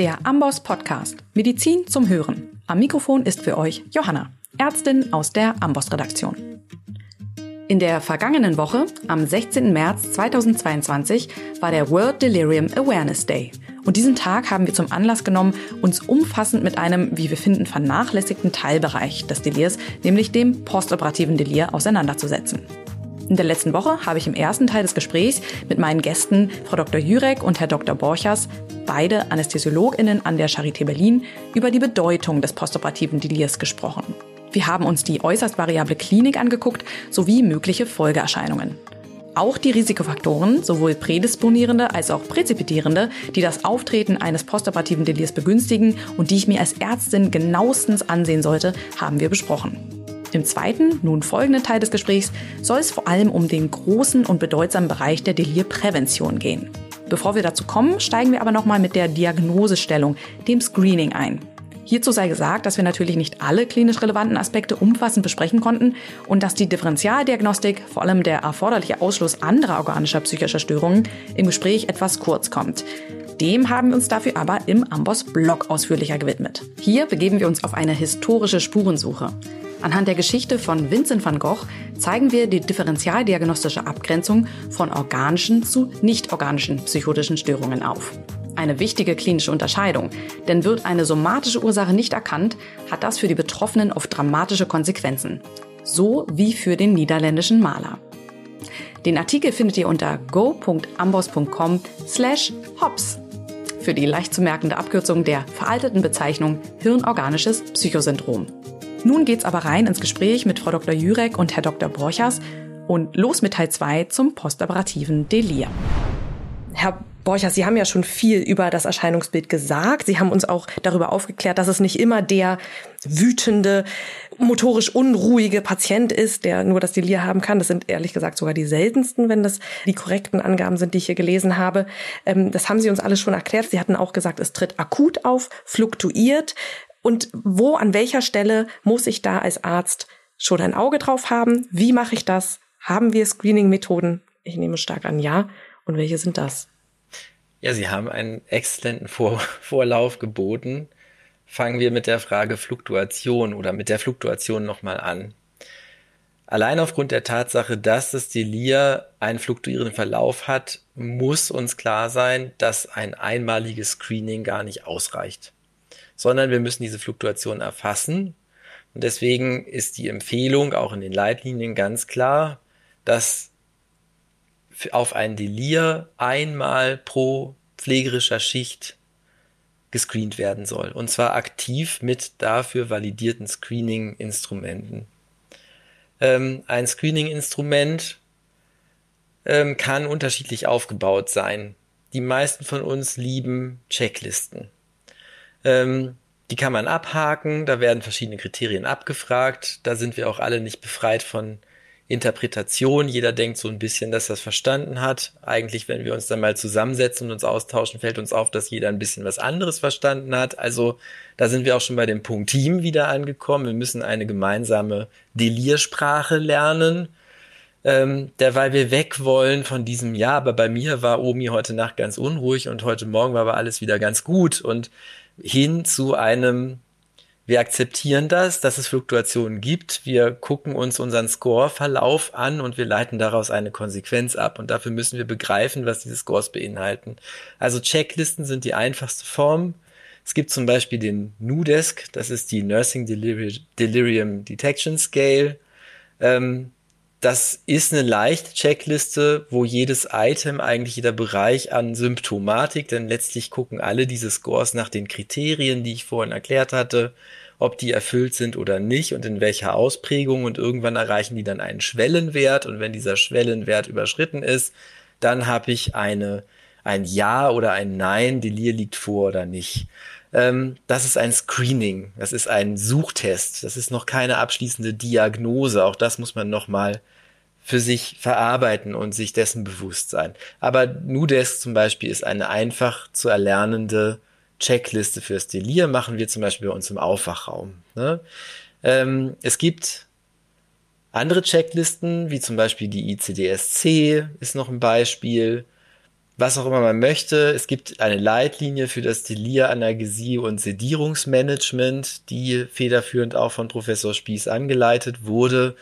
Der Amboss Podcast Medizin zum Hören. Am Mikrofon ist für euch Johanna, Ärztin aus der Amboss Redaktion. In der vergangenen Woche, am 16. März 2022, war der World Delirium Awareness Day. Und diesen Tag haben wir zum Anlass genommen, uns umfassend mit einem, wie wir finden, vernachlässigten Teilbereich des Delirs, nämlich dem postoperativen Delir, auseinanderzusetzen. In der letzten Woche habe ich im ersten Teil des Gesprächs mit meinen Gästen, Frau Dr. Jurek und Herr Dr. Borchers, beide AnästhesiologInnen an der Charité Berlin, über die Bedeutung des postoperativen Delirs gesprochen. Wir haben uns die äußerst variable Klinik angeguckt sowie mögliche Folgeerscheinungen. Auch die Risikofaktoren, sowohl prädisponierende als auch präzipitierende, die das Auftreten eines postoperativen Delirs begünstigen und die ich mir als Ärztin genauestens ansehen sollte, haben wir besprochen. Im zweiten, nun folgenden Teil des Gesprächs soll es vor allem um den großen und bedeutsamen Bereich der Delirprävention gehen. Bevor wir dazu kommen, steigen wir aber nochmal mit der Diagnosestellung, dem Screening ein. Hierzu sei gesagt, dass wir natürlich nicht alle klinisch relevanten Aspekte umfassend besprechen konnten und dass die Differentialdiagnostik, vor allem der erforderliche Ausschluss anderer organischer psychischer Störungen, im Gespräch etwas kurz kommt. Dem haben wir uns dafür aber im Amboss-Blog ausführlicher gewidmet. Hier begeben wir uns auf eine historische Spurensuche. Anhand der Geschichte von Vincent van Gogh zeigen wir die differentialdiagnostische Abgrenzung von organischen zu nicht-organischen psychotischen Störungen auf. Eine wichtige klinische Unterscheidung, denn wird eine somatische Ursache nicht erkannt, hat das für die Betroffenen oft dramatische Konsequenzen. So wie für den niederländischen Maler. Den Artikel findet ihr unter go.ambos.com slash hops für die leicht zu merkende Abkürzung der veralteten Bezeichnung hirnorganisches Psychosyndrom. Nun geht's aber rein ins Gespräch mit Frau Dr. Jurek und Herr Dr. Borchers und los mit Teil 2 zum postoperativen Delir. Herr Borchers, Sie haben ja schon viel über das Erscheinungsbild gesagt. Sie haben uns auch darüber aufgeklärt, dass es nicht immer der wütende, motorisch unruhige Patient ist, der nur das Delir haben kann. Das sind ehrlich gesagt sogar die seltensten, wenn das die korrekten Angaben sind, die ich hier gelesen habe. Ähm, das haben Sie uns alles schon erklärt. Sie hatten auch gesagt, es tritt akut auf, fluktuiert. Und wo, an welcher Stelle muss ich da als Arzt schon ein Auge drauf haben? Wie mache ich das? Haben wir Screening-Methoden? Ich nehme stark an, ja. Und welche sind das? Ja, Sie haben einen exzellenten Vor Vorlauf geboten. Fangen wir mit der Frage Fluktuation oder mit der Fluktuation nochmal an. Allein aufgrund der Tatsache, dass das Delir einen fluktuierenden Verlauf hat, muss uns klar sein, dass ein einmaliges Screening gar nicht ausreicht sondern wir müssen diese Fluktuation erfassen. Und deswegen ist die Empfehlung auch in den Leitlinien ganz klar, dass auf ein Delir einmal pro pflegerischer Schicht gescreent werden soll. Und zwar aktiv mit dafür validierten Screening-Instrumenten. Ähm, ein Screening-Instrument ähm, kann unterschiedlich aufgebaut sein. Die meisten von uns lieben Checklisten. Ähm, die kann man abhaken, da werden verschiedene Kriterien abgefragt. Da sind wir auch alle nicht befreit von Interpretation. Jeder denkt so ein bisschen, dass er es verstanden hat. Eigentlich, wenn wir uns dann mal zusammensetzen und uns austauschen, fällt uns auf, dass jeder ein bisschen was anderes verstanden hat. Also da sind wir auch schon bei dem Punkt Team wieder angekommen. Wir müssen eine gemeinsame Deliersprache lernen. Ähm, derweil wir weg wollen von diesem, ja, aber bei mir war Omi heute Nacht ganz unruhig und heute Morgen war aber alles wieder ganz gut und hin zu einem, wir akzeptieren das, dass es Fluktuationen gibt, wir gucken uns unseren Score-Verlauf an und wir leiten daraus eine Konsequenz ab. Und dafür müssen wir begreifen, was diese Scores beinhalten. Also Checklisten sind die einfachste Form. Es gibt zum Beispiel den NUDESC, das ist die Nursing Delirium Detection Scale. Ähm, das ist eine leichte Checkliste, wo jedes Item, eigentlich jeder Bereich an Symptomatik, denn letztlich gucken alle diese Scores nach den Kriterien, die ich vorhin erklärt hatte, ob die erfüllt sind oder nicht und in welcher Ausprägung und irgendwann erreichen die dann einen Schwellenwert und wenn dieser Schwellenwert überschritten ist, dann habe ich eine, ein Ja oder ein Nein, Delir liegt vor oder nicht. Ähm, das ist ein Screening, das ist ein Suchtest, das ist noch keine abschließende Diagnose. Auch das muss man nochmal für sich verarbeiten und sich dessen bewusst sein. Aber Nudesk zum Beispiel ist eine einfach zu erlernende Checkliste fürs Delir, machen wir zum Beispiel bei uns im Aufwachraum. Ne? Ähm, es gibt andere Checklisten, wie zum Beispiel die ICDSC ist noch ein Beispiel. Was auch immer man möchte. Es gibt eine Leitlinie für das Delir-Analgesie- und Sedierungsmanagement, die federführend auch von Professor Spieß angeleitet wurde.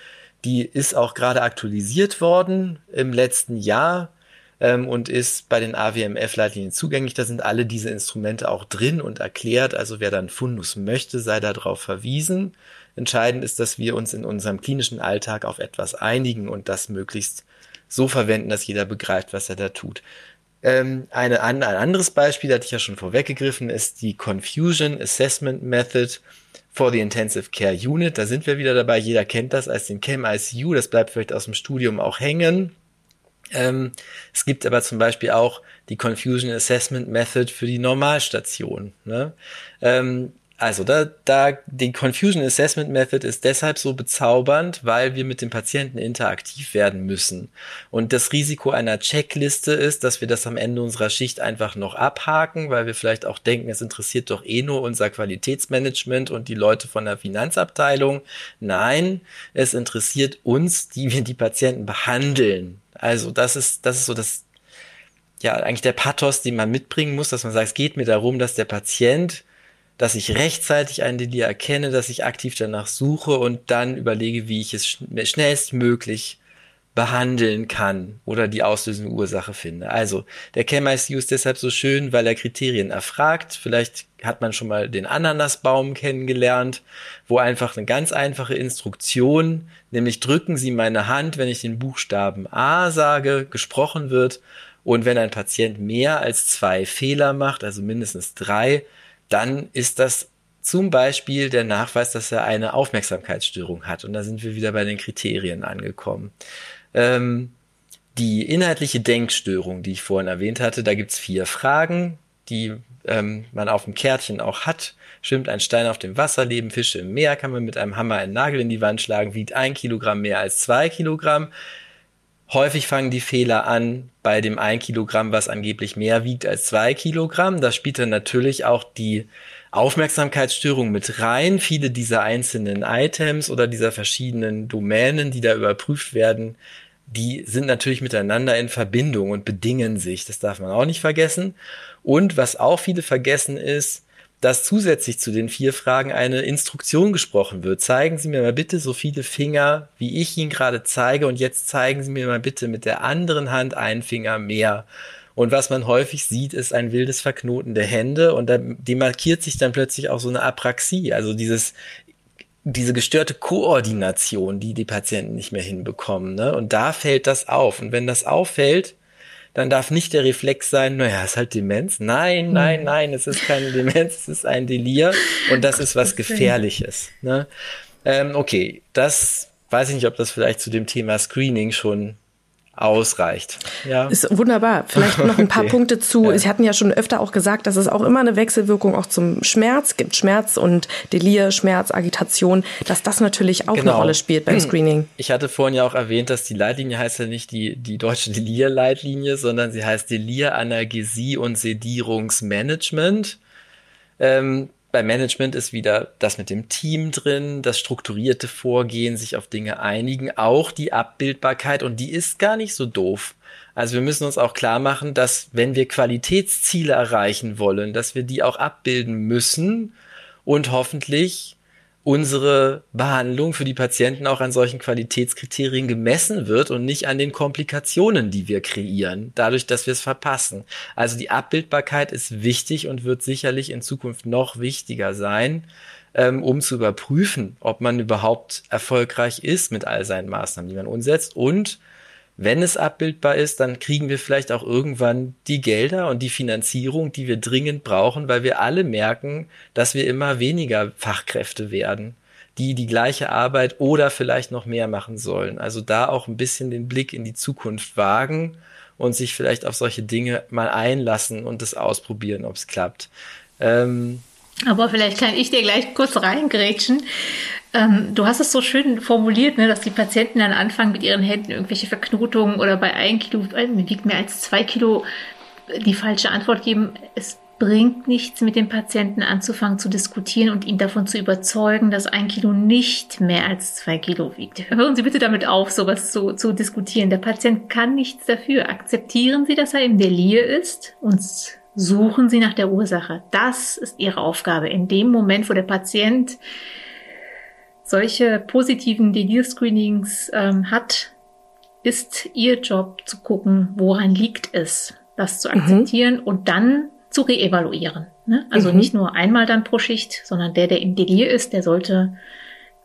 Die ist auch gerade aktualisiert worden im letzten Jahr ähm, und ist bei den AWMF-Leitlinien zugänglich. Da sind alle diese Instrumente auch drin und erklärt. Also wer dann Fundus möchte, sei darauf verwiesen. Entscheidend ist, dass wir uns in unserem klinischen Alltag auf etwas einigen und das möglichst so verwenden, dass jeder begreift, was er da tut. Ähm, eine, ein anderes Beispiel, das hatte ich ja schon vorweggegriffen, ist die Confusion Assessment Method for the Intensive Care Unit. Da sind wir wieder dabei. Jeder kennt das als den Chem ICU. Das bleibt vielleicht aus dem Studium auch hängen. Ähm, es gibt aber zum Beispiel auch die Confusion Assessment Method für die Normalstation. Ne? Ähm, also da, da die Confusion Assessment Method ist deshalb so bezaubernd, weil wir mit dem Patienten interaktiv werden müssen. Und das Risiko einer Checkliste ist, dass wir das am Ende unserer Schicht einfach noch abhaken, weil wir vielleicht auch denken, es interessiert doch eh nur unser Qualitätsmanagement und die Leute von der Finanzabteilung. Nein, es interessiert uns, die wir die Patienten behandeln. Also das ist, das ist so das, ja, eigentlich der Pathos, den man mitbringen muss, dass man sagt, es geht mir darum, dass der Patient dass ich rechtzeitig ein Delir erkenne, dass ich aktiv danach suche und dann überlege, wie ich es schnellstmöglich behandeln kann oder die auslösende Ursache finde. Also der Chem-ICU ist deshalb so schön, weil er Kriterien erfragt. Vielleicht hat man schon mal den Ananasbaum kennengelernt, wo einfach eine ganz einfache Instruktion, nämlich drücken Sie meine Hand, wenn ich den Buchstaben A sage, gesprochen wird. Und wenn ein Patient mehr als zwei Fehler macht, also mindestens drei, dann ist das zum Beispiel der Nachweis, dass er eine Aufmerksamkeitsstörung hat. Und da sind wir wieder bei den Kriterien angekommen. Ähm, die inhaltliche Denkstörung, die ich vorhin erwähnt hatte, da gibt's vier Fragen, die ähm, man auf dem Kärtchen auch hat. Schwimmt ein Stein auf dem Wasser, leben Fische im Meer, kann man mit einem Hammer einen Nagel in die Wand schlagen, wiegt ein Kilogramm mehr als zwei Kilogramm. Häufig fangen die Fehler an bei dem ein Kilogramm, was angeblich mehr wiegt als zwei Kilogramm. Da spielt dann natürlich auch die Aufmerksamkeitsstörung mit rein. Viele dieser einzelnen Items oder dieser verschiedenen Domänen, die da überprüft werden, die sind natürlich miteinander in Verbindung und bedingen sich. Das darf man auch nicht vergessen. Und was auch viele vergessen ist, dass zusätzlich zu den vier Fragen eine Instruktion gesprochen wird. Zeigen Sie mir mal bitte so viele Finger, wie ich Ihnen gerade zeige, und jetzt zeigen Sie mir mal bitte mit der anderen Hand einen Finger mehr. Und was man häufig sieht, ist ein wildes Verknoten der Hände und da demarkiert sich dann plötzlich auch so eine Apraxie, also dieses diese gestörte Koordination, die die Patienten nicht mehr hinbekommen. Ne? Und da fällt das auf. Und wenn das auffällt, dann darf nicht der Reflex sein, naja, ist halt Demenz. Nein, nein, nein, es ist keine Demenz, es ist ein Delir und das ist was Gefährliches. Ne? Ähm, okay, das weiß ich nicht, ob das vielleicht zu dem Thema Screening schon ausreicht. Ja. Ist wunderbar. Vielleicht noch ein paar okay. Punkte zu. Ja. Sie hatten ja schon öfter auch gesagt, dass es auch immer eine Wechselwirkung auch zum Schmerz gibt. Schmerz und Delir, Schmerz, Agitation, dass das natürlich auch genau. eine Rolle spielt beim Screening. Ich hatte vorhin ja auch erwähnt, dass die Leitlinie heißt ja nicht die, die deutsche Delir-Leitlinie, sondern sie heißt Delir, Analgesie und Sedierungsmanagement. Ähm, beim Management ist wieder das mit dem Team drin, das strukturierte Vorgehen, sich auf Dinge einigen, auch die Abbildbarkeit und die ist gar nicht so doof. Also wir müssen uns auch klar machen, dass wenn wir Qualitätsziele erreichen wollen, dass wir die auch abbilden müssen und hoffentlich unsere Behandlung für die Patienten auch an solchen Qualitätskriterien gemessen wird und nicht an den Komplikationen, die wir kreieren, dadurch, dass wir es verpassen. Also die Abbildbarkeit ist wichtig und wird sicherlich in Zukunft noch wichtiger sein, ähm, um zu überprüfen, ob man überhaupt erfolgreich ist mit all seinen Maßnahmen, die man umsetzt und wenn es abbildbar ist, dann kriegen wir vielleicht auch irgendwann die Gelder und die Finanzierung, die wir dringend brauchen, weil wir alle merken, dass wir immer weniger Fachkräfte werden, die die gleiche Arbeit oder vielleicht noch mehr machen sollen. Also da auch ein bisschen den Blick in die Zukunft wagen und sich vielleicht auf solche Dinge mal einlassen und es ausprobieren, ob es klappt. Ähm, aber vielleicht kann ich dir gleich kurz reingrätschen. Ähm, du hast es so schön formuliert, ne, dass die Patienten dann anfangen mit ihren Händen irgendwelche Verknotungen oder bei ein Kilo, äh, wiegt mehr als zwei Kilo, die falsche Antwort geben. Es bringt nichts, mit dem Patienten anzufangen zu diskutieren und ihn davon zu überzeugen, dass ein Kilo nicht mehr als zwei Kilo wiegt. Hören Sie bitte damit auf, sowas zu, zu diskutieren. Der Patient kann nichts dafür. Akzeptieren Sie, dass er im Delir ist und suchen Sie nach der Ursache. Das ist Ihre Aufgabe. In dem Moment, wo der Patient solche positiven Delir-Screenings ähm, hat, ist Ihr Job zu gucken, woran liegt es, das zu mhm. akzeptieren mhm. und dann zu reevaluieren. Ne? Also mhm. nicht nur einmal dann pro Schicht, sondern der, der im Delir ist, der sollte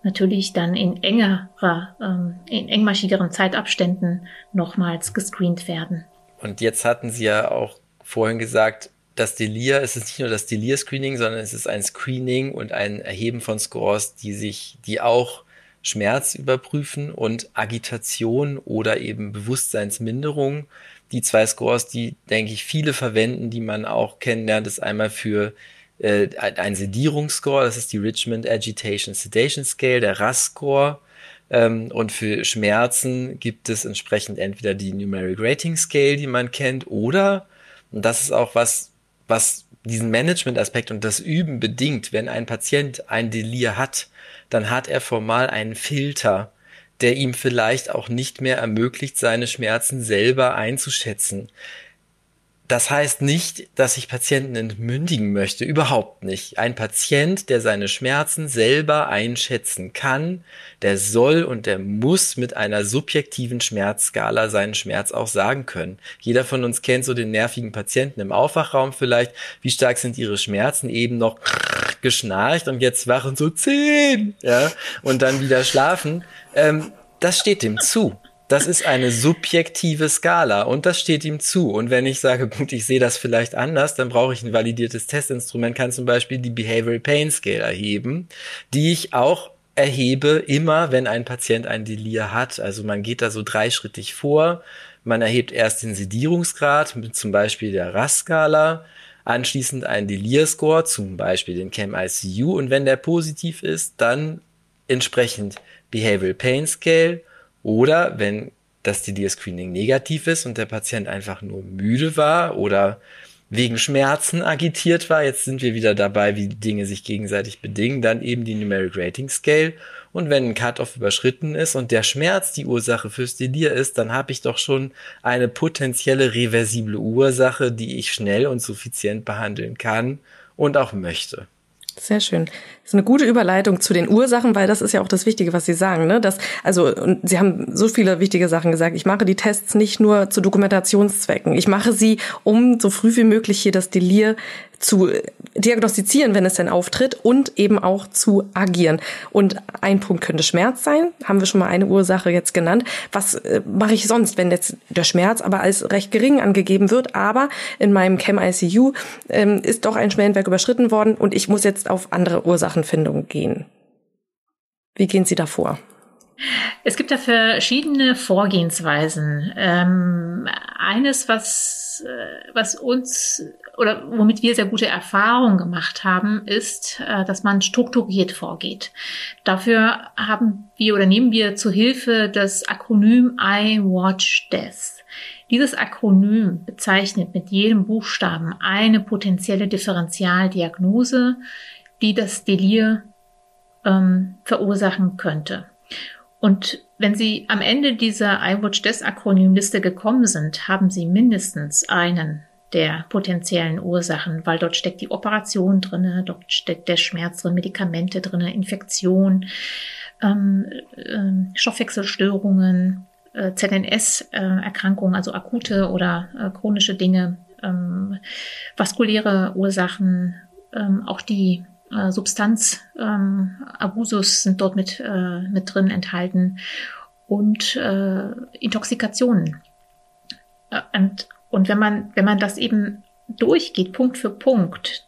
natürlich dann in engerer, ähm, in engmaschigeren Zeitabständen nochmals gescreent werden. Und jetzt hatten Sie ja auch vorhin gesagt, das Delir, es ist nicht nur das Delir-Screening, sondern es ist ein Screening und ein Erheben von Scores, die sich, die auch Schmerz überprüfen und Agitation oder eben Bewusstseinsminderung die zwei Scores, die, denke ich, viele verwenden, die man auch kennenlernt, ist einmal für äh, ein Sedierungsscore, das ist die Richmond Agitation Sedation Scale, der RAS-Score. Ähm, und für Schmerzen gibt es entsprechend entweder die Numeric Rating Scale, die man kennt, oder, und das ist auch was, was diesen Management-Aspekt und das Üben bedingt, wenn ein Patient ein Delir hat, dann hat er formal einen Filter, der ihm vielleicht auch nicht mehr ermöglicht, seine Schmerzen selber einzuschätzen. Das heißt nicht, dass ich Patienten entmündigen möchte, überhaupt nicht. Ein Patient, der seine Schmerzen selber einschätzen kann, der soll und der muss mit einer subjektiven Schmerzskala seinen Schmerz auch sagen können. Jeder von uns kennt so den nervigen Patienten im Aufwachraum vielleicht. Wie stark sind ihre Schmerzen? Eben noch geschnarcht und jetzt wachen so zehn, ja, und dann wieder schlafen. Ähm, das steht dem zu. Das ist eine subjektive Skala und das steht ihm zu. Und wenn ich sage, gut, ich sehe das vielleicht anders, dann brauche ich ein validiertes Testinstrument, kann zum Beispiel die Behavioral Pain Scale erheben, die ich auch erhebe immer, wenn ein Patient ein Delir hat. Also man geht da so dreischrittig vor. Man erhebt erst den Sedierungsgrad mit zum Beispiel der RAS-Skala, anschließend einen Delir-Score, zum Beispiel den CAM-ICU und wenn der positiv ist, dann entsprechend Behavioral Pain Scale oder wenn das DDR-Screening negativ ist und der Patient einfach nur müde war oder wegen Schmerzen agitiert war. Jetzt sind wir wieder dabei, wie Dinge sich gegenseitig bedingen. Dann eben die Numeric Rating Scale. Und wenn ein Cut-off überschritten ist und der Schmerz die Ursache fürs Delir ist, dann habe ich doch schon eine potenzielle reversible Ursache, die ich schnell und suffizient behandeln kann und auch möchte. Sehr schön. Das ist eine gute Überleitung zu den Ursachen, weil das ist ja auch das Wichtige, was Sie sagen. Ne? Das, also, und Sie haben so viele wichtige Sachen gesagt. Ich mache die Tests nicht nur zu Dokumentationszwecken. Ich mache sie, um so früh wie möglich hier das Delir zu diagnostizieren, wenn es denn auftritt und eben auch zu agieren. Und ein Punkt könnte Schmerz sein, haben wir schon mal eine Ursache jetzt genannt. Was äh, mache ich sonst, wenn jetzt der Schmerz aber als recht gering angegeben wird, aber in meinem Chem ICU ähm, ist doch ein Schwellenwerk überschritten worden und ich muss jetzt auf andere Ursachenfindung gehen. Wie gehen Sie da vor? Es gibt da verschiedene Vorgehensweisen. Ähm, eines, was, äh, was uns oder womit wir sehr gute Erfahrungen gemacht haben, ist, äh, dass man strukturiert vorgeht. Dafür haben wir oder nehmen wir zu Hilfe das Akronym I Watch Death. Dieses Akronym bezeichnet mit jedem Buchstaben eine potenzielle Differentialdiagnose, die das Delir ähm, verursachen könnte. Und wenn Sie am Ende dieser iWatch Death Akronymliste gekommen sind, haben Sie mindestens einen der potenziellen Ursachen, weil dort steckt die Operation drinne, dort steckt der Schmerz drin, Medikamente drinne, Infektion, ähm, äh, Stoffwechselstörungen, äh, ZNS-Erkrankungen, also akute oder äh, chronische Dinge, ähm, vaskuläre Ursachen, ähm, auch die äh, Substanzabusus sind dort mit, äh, mit drin enthalten und äh, Intoxikationen. Äh, und und wenn man, wenn man das eben durchgeht, Punkt für Punkt,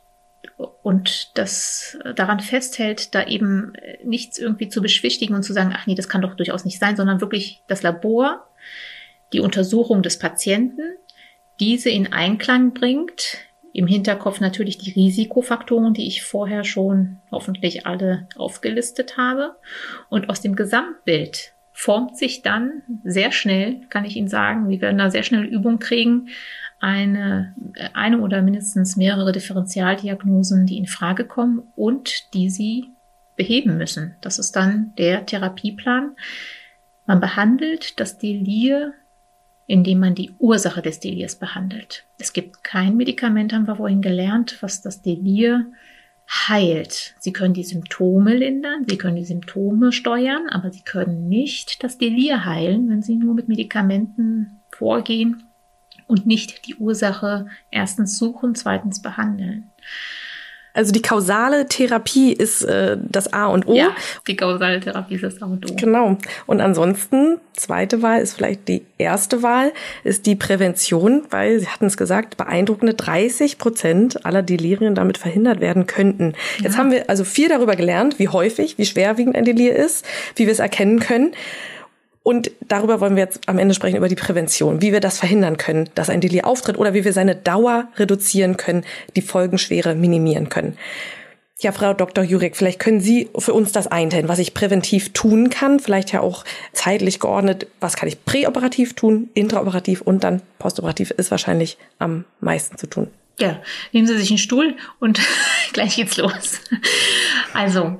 und das daran festhält, da eben nichts irgendwie zu beschwichtigen und zu sagen, ach nee, das kann doch durchaus nicht sein, sondern wirklich das Labor, die Untersuchung des Patienten, diese in Einklang bringt, im Hinterkopf natürlich die Risikofaktoren, die ich vorher schon hoffentlich alle aufgelistet habe. Und aus dem Gesamtbild formt sich dann sehr schnell, kann ich Ihnen sagen, wir werden da sehr schnell Übung kriegen, eine, äh, eine oder mindestens mehrere Differentialdiagnosen, die in Frage kommen und die sie beheben müssen. Das ist dann der Therapieplan. Man behandelt das Delir, indem man die Ursache des Delirs behandelt. Es gibt kein Medikament, haben wir vorhin gelernt, was das Delir heilt. Sie können die Symptome lindern, sie können die Symptome steuern, aber sie können nicht das Delir heilen, wenn sie nur mit Medikamenten vorgehen und nicht die Ursache erstens suchen, zweitens behandeln. Also die kausale Therapie ist äh, das A und O. Ja, die kausale Therapie ist das A und O. Genau. Und ansonsten, zweite Wahl ist vielleicht die erste Wahl, ist die Prävention, weil Sie hatten es gesagt, beeindruckende 30 Prozent aller Delirien damit verhindert werden könnten. Ja. Jetzt haben wir also viel darüber gelernt, wie häufig, wie schwerwiegend ein Delir ist, wie wir es erkennen können. Und darüber wollen wir jetzt am Ende sprechen, über die Prävention, wie wir das verhindern können, dass ein Delir auftritt oder wie wir seine Dauer reduzieren können, die Folgenschwere minimieren können. Ja, Frau Dr. Jurek, vielleicht können Sie für uns das einteilen, was ich präventiv tun kann, vielleicht ja auch zeitlich geordnet, was kann ich präoperativ tun, intraoperativ und dann postoperativ ist wahrscheinlich am meisten zu tun. Ja, nehmen Sie sich einen Stuhl und gleich geht's los. Also,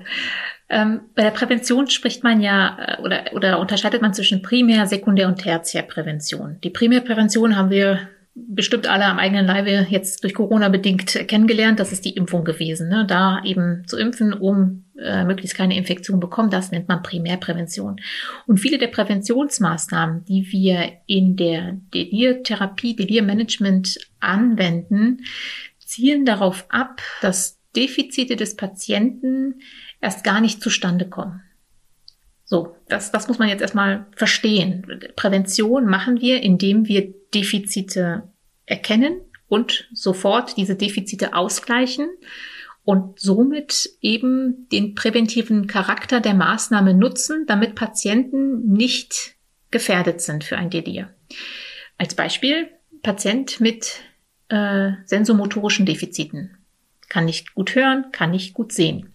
ähm, bei der Prävention spricht man ja äh, oder, oder unterscheidet man zwischen Primär-, Sekundär- und Tertiärprävention. Die Primärprävention haben wir bestimmt alle am eigenen Leibe jetzt durch Corona bedingt kennengelernt. Das ist die Impfung gewesen. Ne? Da eben zu impfen, um äh, möglichst keine Infektion bekommen, das nennt man Primärprävention. Und viele der Präventionsmaßnahmen, die wir in der Delirtherapie, Delirmanagement anwenden, zielen darauf ab, dass Defizite des Patienten erst gar nicht zustande kommen. So, das, das muss man jetzt erstmal verstehen. Prävention machen wir, indem wir Defizite erkennen und sofort diese Defizite ausgleichen und somit eben den präventiven Charakter der Maßnahme nutzen, damit Patienten nicht gefährdet sind für ein Delir. Als Beispiel Patient mit äh, sensomotorischen Defiziten. Kann nicht gut hören, kann nicht gut sehen.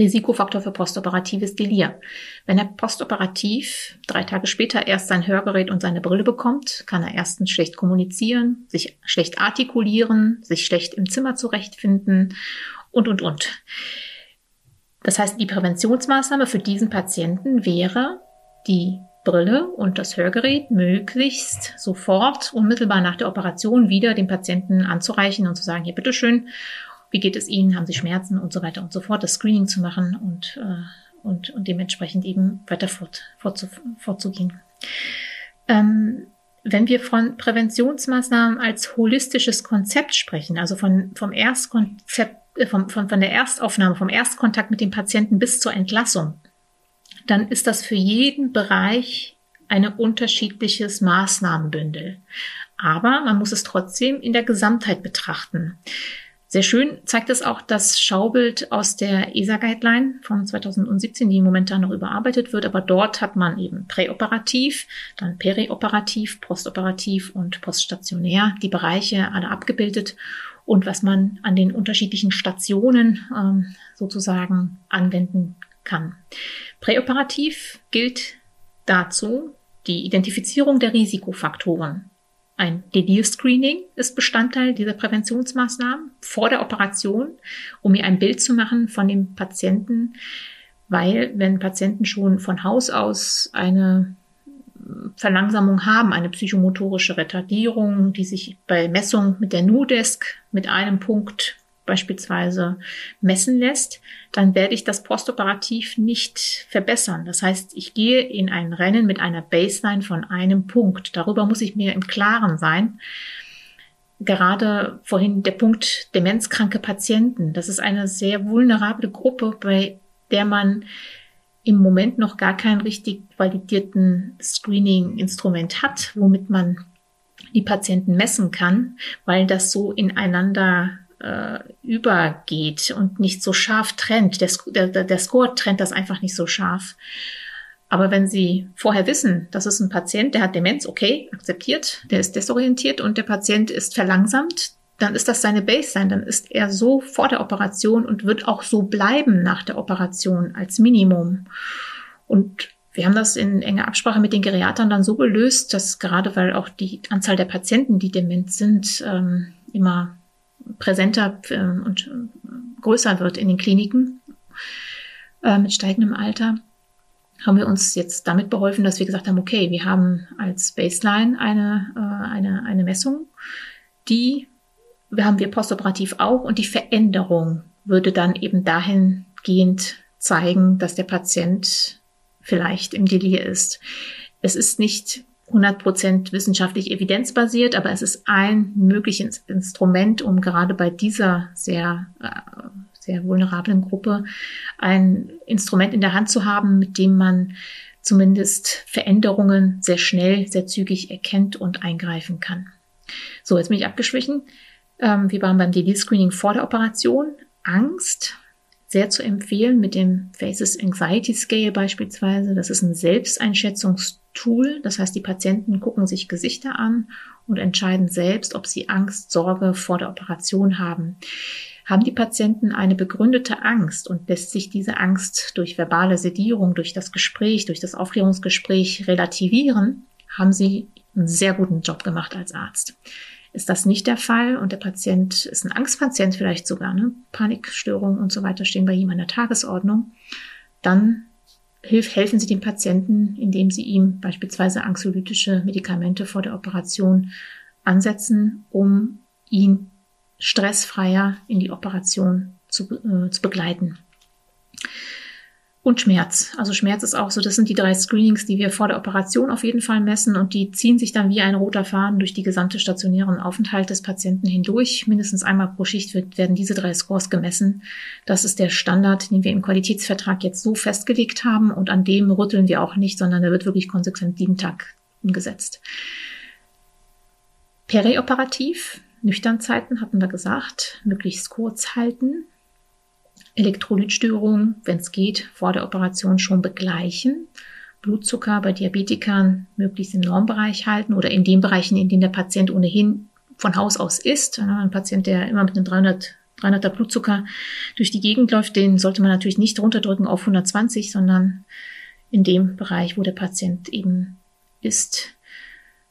Risikofaktor für postoperatives Delir. Wenn er postoperativ drei Tage später erst sein Hörgerät und seine Brille bekommt, kann er erstens schlecht kommunizieren, sich schlecht artikulieren, sich schlecht im Zimmer zurechtfinden und, und, und. Das heißt, die Präventionsmaßnahme für diesen Patienten wäre, die Brille und das Hörgerät möglichst sofort unmittelbar nach der Operation wieder dem Patienten anzureichen und zu sagen, hier bitteschön, wie geht es Ihnen, haben Sie Schmerzen und so weiter und so fort, das Screening zu machen und, äh, und, und dementsprechend eben weiter fort, fortzu, fortzugehen. Ähm, wenn wir von Präventionsmaßnahmen als holistisches Konzept sprechen, also von, vom Erstkonzept, äh, von, von der Erstaufnahme, vom Erstkontakt mit dem Patienten bis zur Entlassung, dann ist das für jeden Bereich ein unterschiedliches Maßnahmenbündel. Aber man muss es trotzdem in der Gesamtheit betrachten. Sehr schön zeigt es auch das Schaubild aus der ESA-Guideline von 2017, die momentan noch überarbeitet wird. Aber dort hat man eben präoperativ, dann perioperativ, postoperativ und poststationär die Bereiche alle abgebildet und was man an den unterschiedlichen Stationen ähm, sozusagen anwenden kann. Präoperativ gilt dazu die Identifizierung der Risikofaktoren ein Delir-Screening ist Bestandteil dieser Präventionsmaßnahmen vor der Operation, um mir ein Bild zu machen von dem Patienten, weil wenn Patienten schon von Haus aus eine Verlangsamung haben, eine psychomotorische Retardierung, die sich bei Messung mit der NUDESK mit einem Punkt beispielsweise messen lässt, dann werde ich das postoperativ nicht verbessern. Das heißt, ich gehe in ein Rennen mit einer Baseline von einem Punkt. Darüber muss ich mir im Klaren sein. Gerade vorhin der Punkt demenzkranke Patienten. Das ist eine sehr vulnerable Gruppe, bei der man im Moment noch gar keinen richtig validierten Screening-Instrument hat, womit man die Patienten messen kann, weil das so ineinander äh, übergeht und nicht so scharf trennt. Der, der, der Score trennt das einfach nicht so scharf. Aber wenn Sie vorher wissen, das ist ein Patient, der hat Demenz, okay, akzeptiert, der ist desorientiert und der Patient ist verlangsamt, dann ist das seine Baseline, dann ist er so vor der Operation und wird auch so bleiben nach der Operation als Minimum. Und wir haben das in enger Absprache mit den Geriatern dann so gelöst, dass gerade weil auch die Anzahl der Patienten, die dement sind, ähm, immer präsenter äh, und äh, größer wird in den Kliniken äh, mit steigendem Alter, haben wir uns jetzt damit beholfen, dass wir gesagt haben, okay, wir haben als Baseline eine, äh, eine, eine Messung, die wir haben wir postoperativ auch und die Veränderung würde dann eben dahingehend zeigen, dass der Patient vielleicht im Delir ist. Es ist nicht 100% wissenschaftlich evidenzbasiert, aber es ist ein mögliches Instrument, um gerade bei dieser sehr, äh, sehr vulnerablen Gruppe ein Instrument in der Hand zu haben, mit dem man zumindest Veränderungen sehr schnell, sehr zügig erkennt und eingreifen kann. So, jetzt bin ich abgeschwichen. Ähm, wir waren beim DD-Screening vor der Operation. Angst, sehr zu empfehlen mit dem Faces Anxiety Scale beispielsweise. Das ist ein Selbsteinschätzungstool. Das heißt, die Patienten gucken sich Gesichter an und entscheiden selbst, ob sie Angst, Sorge vor der Operation haben. Haben die Patienten eine begründete Angst und lässt sich diese Angst durch verbale Sedierung, durch das Gespräch, durch das Aufklärungsgespräch relativieren, haben sie einen sehr guten Job gemacht als Arzt. Ist das nicht der Fall und der Patient ist ein Angstpatient vielleicht sogar, ne? Panikstörungen und so weiter stehen bei ihm an der Tagesordnung, dann hilf, helfen Sie dem Patienten, indem Sie ihm beispielsweise anxiolytische Medikamente vor der Operation ansetzen, um ihn stressfreier in die Operation zu, äh, zu begleiten. Und Schmerz. Also Schmerz ist auch so, das sind die drei Screenings, die wir vor der Operation auf jeden Fall messen und die ziehen sich dann wie ein roter Faden durch die gesamte stationären Aufenthalt des Patienten hindurch. Mindestens einmal pro Schicht wird, werden diese drei Scores gemessen. Das ist der Standard, den wir im Qualitätsvertrag jetzt so festgelegt haben und an dem rütteln wir auch nicht, sondern der wird wirklich konsequent jeden Tag umgesetzt. Perioperativ, Nüchternzeiten hatten wir gesagt, möglichst kurz halten. Elektrolytstörungen, wenn es geht, vor der Operation schon begleichen. Blutzucker bei Diabetikern möglichst im Normbereich halten oder in den Bereichen, in denen der Patient ohnehin von Haus aus ist. Ein Patient, der immer mit einem 300 300er Blutzucker durch die Gegend läuft, den sollte man natürlich nicht runterdrücken auf 120, sondern in dem Bereich, wo der Patient eben ist,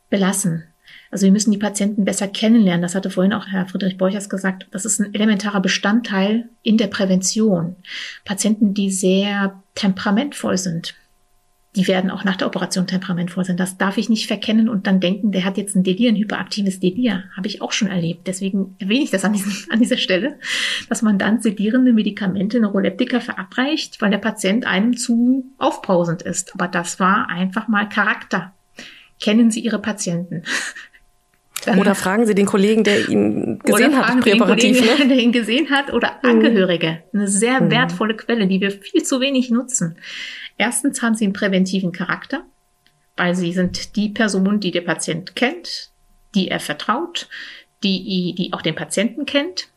belassen. Also wir müssen die Patienten besser kennenlernen. Das hatte vorhin auch Herr Friedrich Borchers gesagt. Das ist ein elementarer Bestandteil in der Prävention. Patienten, die sehr temperamentvoll sind, die werden auch nach der Operation temperamentvoll sein. Das darf ich nicht verkennen und dann denken, der hat jetzt ein Delir, ein hyperaktives Delir. Habe ich auch schon erlebt. Deswegen erwähne ich das an, diesem, an dieser Stelle, dass man dann sedierende Medikamente, Neuroleptika verabreicht, weil der Patient einem zu aufbrausend ist. Aber das war einfach mal Charakter. Kennen Sie Ihre Patienten. Dann oder fragen Sie den Kollegen, der ihn gesehen hat, präparativ. Kollegen, ne? Der ihn gesehen hat oder mhm. Angehörige. Eine sehr mhm. wertvolle Quelle, die wir viel zu wenig nutzen. Erstens haben sie einen präventiven Charakter, weil sie sind die Person, die der Patient kennt, die er vertraut, die, die auch den Patienten kennt.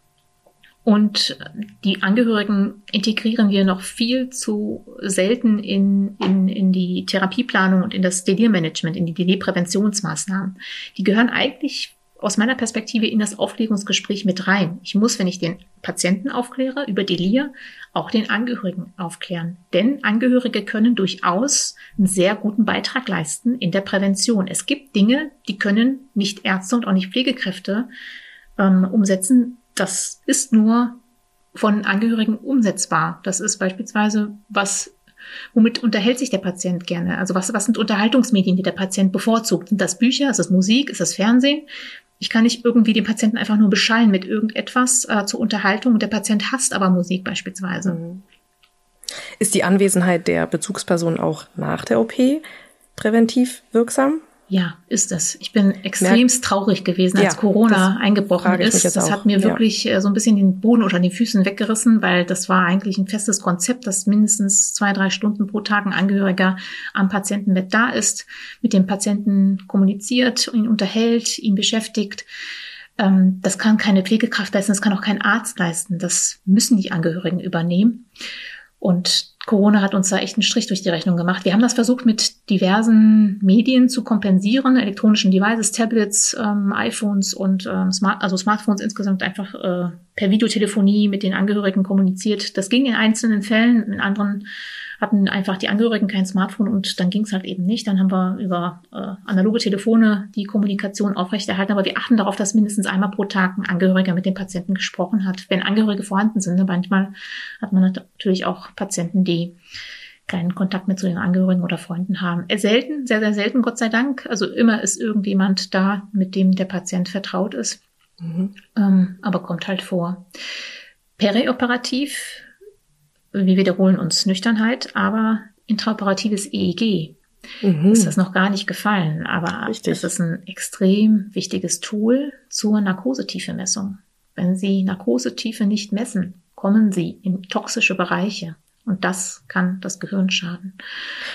Und die Angehörigen integrieren wir noch viel zu selten in, in, in die Therapieplanung und in das Delirmanagement, in die Delirpräventionsmaßnahmen. Die gehören eigentlich aus meiner Perspektive in das Aufklärungsgespräch mit rein. Ich muss, wenn ich den Patienten aufkläre über Delir, auch den Angehörigen aufklären. Denn Angehörige können durchaus einen sehr guten Beitrag leisten in der Prävention. Es gibt Dinge, die können nicht Ärzte und auch nicht Pflegekräfte ähm, umsetzen, das ist nur von Angehörigen umsetzbar. Das ist beispielsweise, was, womit unterhält sich der Patient gerne? Also was, was sind Unterhaltungsmedien, die der Patient bevorzugt? Sind das Bücher? Ist das Musik? Ist das Fernsehen? Ich kann nicht irgendwie den Patienten einfach nur beschallen mit irgendetwas äh, zur Unterhaltung der Patient hasst aber Musik beispielsweise. Mhm. Ist die Anwesenheit der Bezugsperson auch nach der OP präventiv wirksam? Ja, ist es. Ich bin extremst traurig gewesen, als ja, Corona eingebrochen ist. Das hat mir wirklich ja. Äh, so ein bisschen den Boden unter den Füßen weggerissen, weil das war eigentlich ein festes Konzept, dass mindestens zwei, drei Stunden pro Tag ein Angehöriger am Patientenbett da ist, mit dem Patienten kommuniziert, ihn unterhält, ihn beschäftigt. Ähm, das kann keine Pflegekraft leisten, das kann auch kein Arzt leisten. Das müssen die Angehörigen übernehmen. Und Corona hat uns da echt einen Strich durch die Rechnung gemacht. Wir haben das versucht mit diversen Medien zu kompensieren, elektronischen Devices, Tablets, ähm, iPhones und ähm, Smart, also Smartphones insgesamt einfach äh, per Videotelefonie mit den Angehörigen kommuniziert. Das ging in einzelnen Fällen, in anderen hatten einfach die Angehörigen kein Smartphone und dann ging es halt eben nicht. Dann haben wir über äh, analoge Telefone die Kommunikation aufrechterhalten, aber wir achten darauf, dass mindestens einmal pro Tag ein Angehöriger mit dem Patienten gesprochen hat, wenn Angehörige vorhanden sind. Ne? Manchmal hat man natürlich auch Patienten, die keinen Kontakt mehr zu den Angehörigen oder Freunden haben. Selten, sehr, sehr selten, Gott sei Dank. Also immer ist irgendjemand da, mit dem der Patient vertraut ist. Mhm. Ähm, aber kommt halt vor. Perioperativ, wir wiederholen uns Nüchternheit, aber intraoperatives EEG mhm. ist das noch gar nicht gefallen. Aber Richtig. das ist ein extrem wichtiges Tool zur Narkosetiefe-Messung. Wenn Sie Narkosetiefe nicht messen, kommen Sie in toxische Bereiche. Und das kann das Gehirn schaden.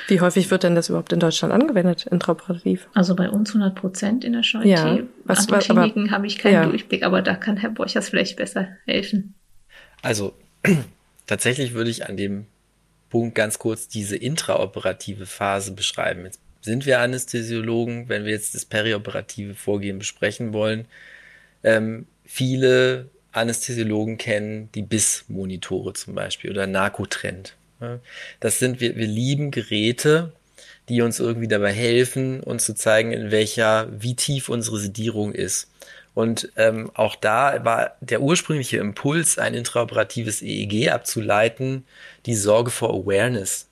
Wie häufig wird denn das überhaupt in Deutschland angewendet, intraoperativ? Also bei uns 100 Prozent in der Charité. Ja, was, An Kliniken habe ich keinen ja. Durchblick, aber da kann Herr Borchers vielleicht besser helfen. Also tatsächlich würde ich an dem Punkt ganz kurz diese intraoperative Phase beschreiben. Jetzt sind wir Anästhesiologen, wenn wir jetzt das perioperative Vorgehen besprechen wollen. Ähm, viele Anästhesiologen kennen die BIS-Monitore zum Beispiel oder Narcotrend. Das sind wir, wir lieben Geräte, die uns irgendwie dabei helfen, uns zu zeigen, in welcher, wie tief unsere Sedierung ist. Und ähm, auch da war der ursprüngliche Impuls, ein intraoperatives EEG abzuleiten, die Sorge vor Awareness.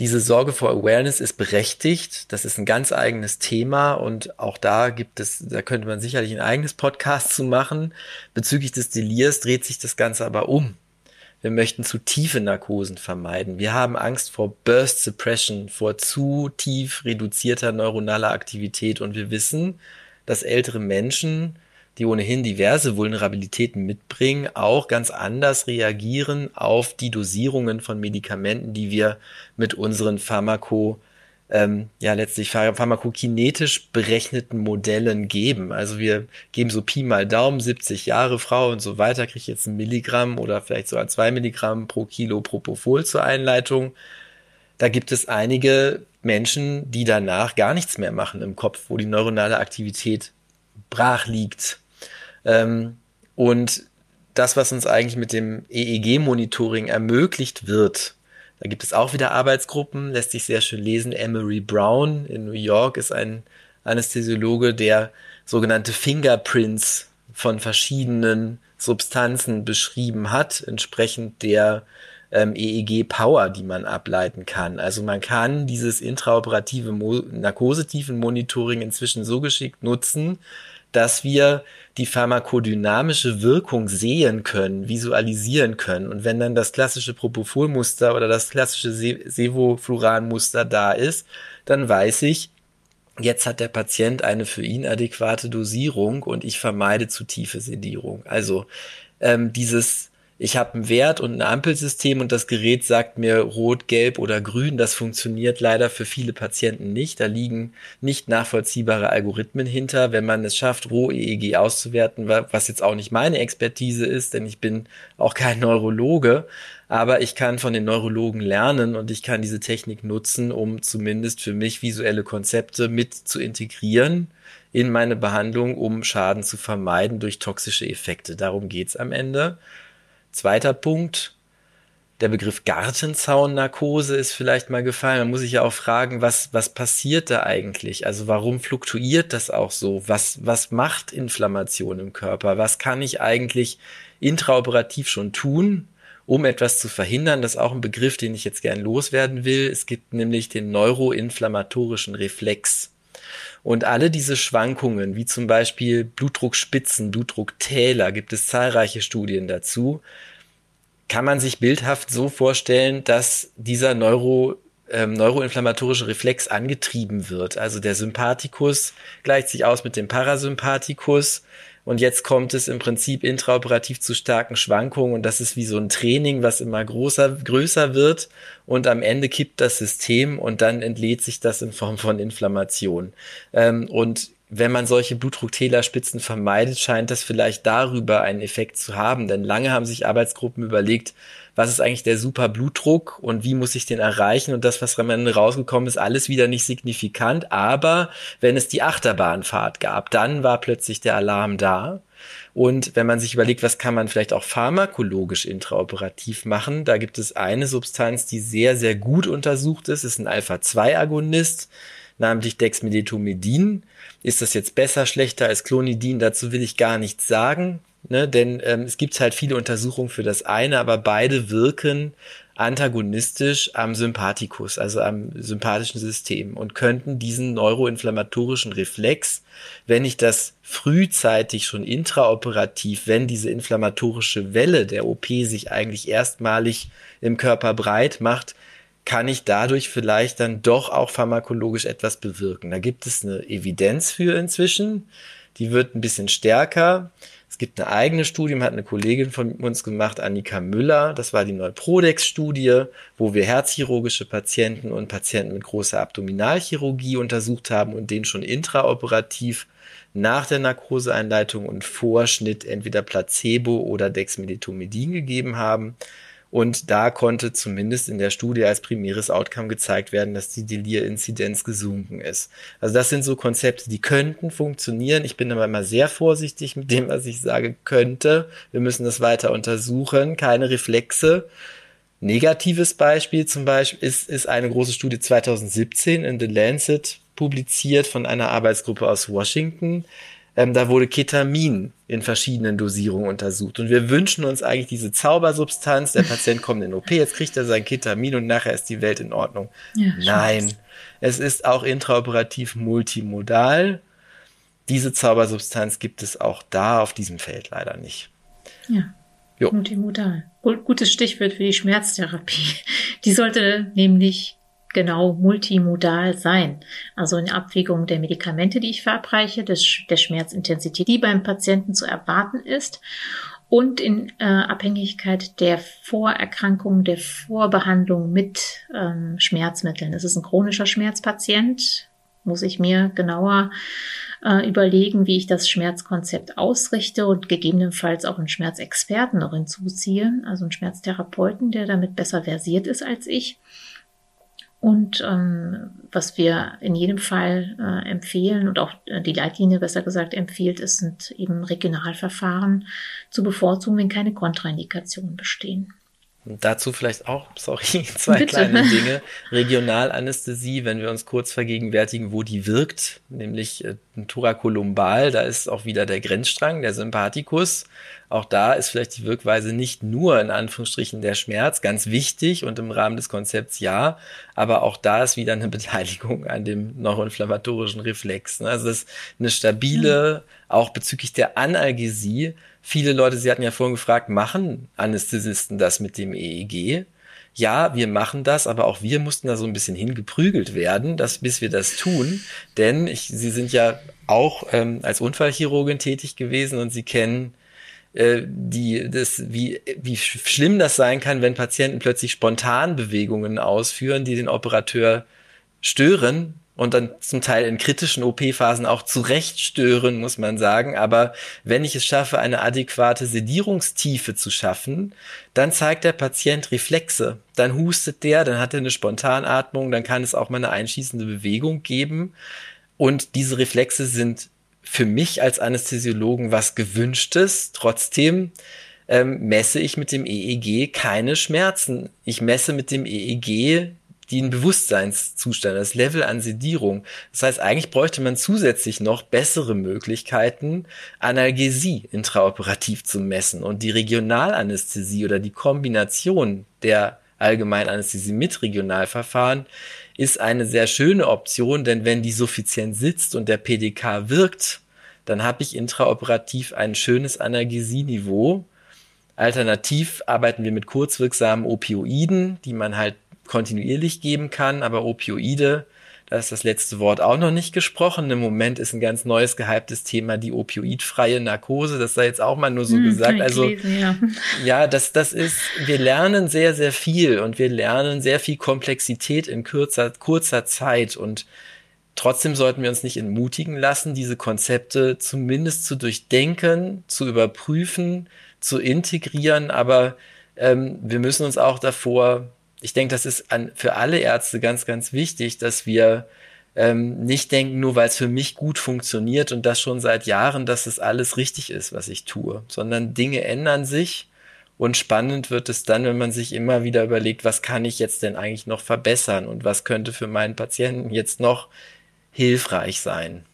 Diese Sorge vor Awareness ist berechtigt. Das ist ein ganz eigenes Thema und auch da gibt es, da könnte man sicherlich ein eigenes Podcast zu machen. Bezüglich des Delirs dreht sich das Ganze aber um. Wir möchten zu tiefe Narkosen vermeiden. Wir haben Angst vor Burst Suppression, vor zu tief reduzierter neuronaler Aktivität und wir wissen, dass ältere Menschen die ohnehin diverse Vulnerabilitäten mitbringen, auch ganz anders reagieren auf die Dosierungen von Medikamenten, die wir mit unseren Pharmako, ähm, ja letztlich pharmakokinetisch berechneten Modellen geben. Also wir geben so Pi mal Daumen, 70 Jahre Frau und so weiter, kriege ich jetzt ein Milligramm oder vielleicht sogar zwei Milligramm pro Kilo Propofol zur Einleitung. Da gibt es einige Menschen, die danach gar nichts mehr machen im Kopf, wo die neuronale Aktivität brach liegt ähm, und das, was uns eigentlich mit dem EEG-Monitoring ermöglicht wird, da gibt es auch wieder Arbeitsgruppen, lässt sich sehr schön lesen. Emery Brown in New York ist ein Anästhesiologe, der sogenannte Fingerprints von verschiedenen Substanzen beschrieben hat, entsprechend der ähm, EEG-Power, die man ableiten kann. Also man kann dieses intraoperative Mo narkosetiefen Monitoring inzwischen so geschickt nutzen, dass wir die pharmakodynamische Wirkung sehen können, visualisieren können. Und wenn dann das klassische Propofol-Muster oder das klassische Sevofluran-Muster da ist, dann weiß ich, jetzt hat der Patient eine für ihn adäquate Dosierung und ich vermeide zu tiefe Sedierung. Also ähm, dieses ich habe einen Wert und ein Ampelsystem und das Gerät sagt mir rot, gelb oder grün. Das funktioniert leider für viele Patienten nicht. Da liegen nicht nachvollziehbare Algorithmen hinter. Wenn man es schafft, Roh-EEG auszuwerten, was jetzt auch nicht meine Expertise ist, denn ich bin auch kein Neurologe, aber ich kann von den Neurologen lernen und ich kann diese Technik nutzen, um zumindest für mich visuelle Konzepte mit zu integrieren in meine Behandlung, um Schaden zu vermeiden durch toxische Effekte. Darum geht's am Ende. Zweiter Punkt, der Begriff Gartenzaunnarkose ist vielleicht mal gefallen. Man muss sich ja auch fragen, was, was passiert da eigentlich? Also warum fluktuiert das auch so? Was, was macht Inflammation im Körper? Was kann ich eigentlich intraoperativ schon tun, um etwas zu verhindern? Das ist auch ein Begriff, den ich jetzt gern loswerden will. Es gibt nämlich den neuroinflammatorischen Reflex. Und alle diese Schwankungen, wie zum Beispiel Blutdruckspitzen, Blutdrucktäler, gibt es zahlreiche Studien dazu, kann man sich bildhaft so vorstellen, dass dieser Neuro, ähm, neuroinflammatorische Reflex angetrieben wird. Also der Sympathikus gleicht sich aus mit dem Parasympathikus und jetzt kommt es im Prinzip intraoperativ zu starken Schwankungen und das ist wie so ein Training, was immer größer, größer wird und am Ende kippt das System und dann entlädt sich das in Form von Inflammation. Ähm, und wenn man solche Blutdrucktälerspitzen vermeidet, scheint das vielleicht darüber einen Effekt zu haben. Denn lange haben sich Arbeitsgruppen überlegt, was ist eigentlich der super Blutdruck und wie muss ich den erreichen? Und das, was am Ende rausgekommen ist, alles wieder nicht signifikant. Aber wenn es die Achterbahnfahrt gab, dann war plötzlich der Alarm da. Und wenn man sich überlegt, was kann man vielleicht auch pharmakologisch intraoperativ machen, da gibt es eine Substanz, die sehr, sehr gut untersucht ist, ist ein Alpha-2-Agonist, namentlich Dexmedetomidin. Ist das jetzt besser, schlechter als Clonidin? Dazu will ich gar nichts sagen, ne? denn ähm, es gibt halt viele Untersuchungen für das eine, aber beide wirken antagonistisch am Sympathikus, also am sympathischen System und könnten diesen neuroinflammatorischen Reflex, wenn ich das frühzeitig schon intraoperativ, wenn diese inflammatorische Welle der OP sich eigentlich erstmalig im Körper breit macht, kann ich dadurch vielleicht dann doch auch pharmakologisch etwas bewirken. Da gibt es eine Evidenz für inzwischen, die wird ein bisschen stärker. Es gibt eine eigene Studie, hat eine Kollegin von uns gemacht, Annika Müller. Das war die Neuprodex-Studie, wo wir herzchirurgische Patienten und Patienten mit großer Abdominalchirurgie untersucht haben und denen schon intraoperativ nach der Narkoseeinleitung und Vorschnitt entweder Placebo oder Dexmedetomidin gegeben haben. Und da konnte zumindest in der Studie als primäres Outcome gezeigt werden, dass die Delir-Inzidenz gesunken ist. Also das sind so Konzepte, die könnten funktionieren. Ich bin aber immer sehr vorsichtig mit dem, was ich sage könnte. Wir müssen das weiter untersuchen. Keine Reflexe. Negatives Beispiel zum Beispiel ist, ist eine große Studie 2017 in The Lancet publiziert von einer Arbeitsgruppe aus Washington ähm, da wurde Ketamin in verschiedenen Dosierungen untersucht. Und wir wünschen uns eigentlich diese Zaubersubstanz. Der Patient kommt in OP, jetzt kriegt er sein Ketamin und nachher ist die Welt in Ordnung. Ja, Nein, es ist auch intraoperativ multimodal. Diese Zaubersubstanz gibt es auch da auf diesem Feld leider nicht. Ja. Jo. Multimodal. Gutes Stichwort für die Schmerztherapie. Die sollte nämlich genau multimodal sein. Also in Abwägung der Medikamente, die ich verabreiche, des, der Schmerzintensität, die beim Patienten zu erwarten ist und in äh, Abhängigkeit der Vorerkrankung, der Vorbehandlung mit ähm, Schmerzmitteln. Es ist ein chronischer Schmerzpatient, muss ich mir genauer äh, überlegen, wie ich das Schmerzkonzept ausrichte und gegebenenfalls auch einen Schmerzexperten noch hinzuziehe, also einen Schmerztherapeuten, der damit besser versiert ist als ich. Und ähm, was wir in jedem Fall äh, empfehlen und auch äh, die Leitlinie besser gesagt empfiehlt, ist, sind eben Regionalverfahren zu bevorzugen, wenn keine Kontraindikationen bestehen. Dazu vielleicht auch, sorry, zwei Bitte. kleine Dinge. Regionalanästhesie, wenn wir uns kurz vergegenwärtigen, wo die wirkt, nämlich äh, Thoracolumbal, da ist auch wieder der Grenzstrang, der Sympathikus. Auch da ist vielleicht die Wirkweise nicht nur in Anführungsstrichen der Schmerz, ganz wichtig und im Rahmen des Konzepts ja, aber auch da ist wieder eine Beteiligung an dem neuroinflammatorischen Reflex. Ne? Also das ist eine stabile, auch bezüglich der Analgesie, Viele Leute, Sie hatten ja vorhin gefragt, machen Anästhesisten das mit dem EEG? Ja, wir machen das, aber auch wir mussten da so ein bisschen hingeprügelt werden, dass, bis wir das tun. Denn ich, Sie sind ja auch ähm, als Unfallchirurgin tätig gewesen und Sie kennen äh, die, das, wie, wie schlimm das sein kann, wenn Patienten plötzlich spontan Bewegungen ausführen, die den Operateur stören, und dann zum Teil in kritischen OP-Phasen auch zurecht stören, muss man sagen. Aber wenn ich es schaffe, eine adäquate Sedierungstiefe zu schaffen, dann zeigt der Patient Reflexe. Dann hustet der, dann hat er eine Spontanatmung, dann kann es auch mal eine einschießende Bewegung geben. Und diese Reflexe sind für mich als Anästhesiologen was Gewünschtes. Trotzdem ähm, messe ich mit dem EEG keine Schmerzen. Ich messe mit dem EEG den Bewusstseinszustand, das Level an Sedierung. Das heißt, eigentlich bräuchte man zusätzlich noch bessere Möglichkeiten, Analgesie intraoperativ zu messen und die Regionalanästhesie oder die Kombination der Allgemeinanästhesie mit Regionalverfahren ist eine sehr schöne Option, denn wenn die suffizient sitzt und der PDK wirkt, dann habe ich intraoperativ ein schönes Analgesieniveau. Alternativ arbeiten wir mit kurzwirksamen Opioiden, die man halt kontinuierlich geben kann, aber Opioide, da ist das letzte Wort auch noch nicht gesprochen. Im Moment ist ein ganz neues gehyptes Thema die opioidfreie Narkose. Das sei jetzt auch mal nur so hm, gesagt. Also lesen, ja. ja, das, das ist, wir lernen sehr, sehr viel und wir lernen sehr viel Komplexität in kürzer, kurzer Zeit und Trotzdem sollten wir uns nicht entmutigen lassen, diese Konzepte zumindest zu durchdenken, zu überprüfen, zu integrieren, aber ähm, wir müssen uns auch davor ich denke, das ist an, für alle Ärzte ganz, ganz wichtig, dass wir ähm, nicht denken, nur weil es für mich gut funktioniert und das schon seit Jahren, dass es alles richtig ist, was ich tue, sondern Dinge ändern sich und spannend wird es dann, wenn man sich immer wieder überlegt, was kann ich jetzt denn eigentlich noch verbessern und was könnte für meinen Patienten jetzt noch hilfreich sein.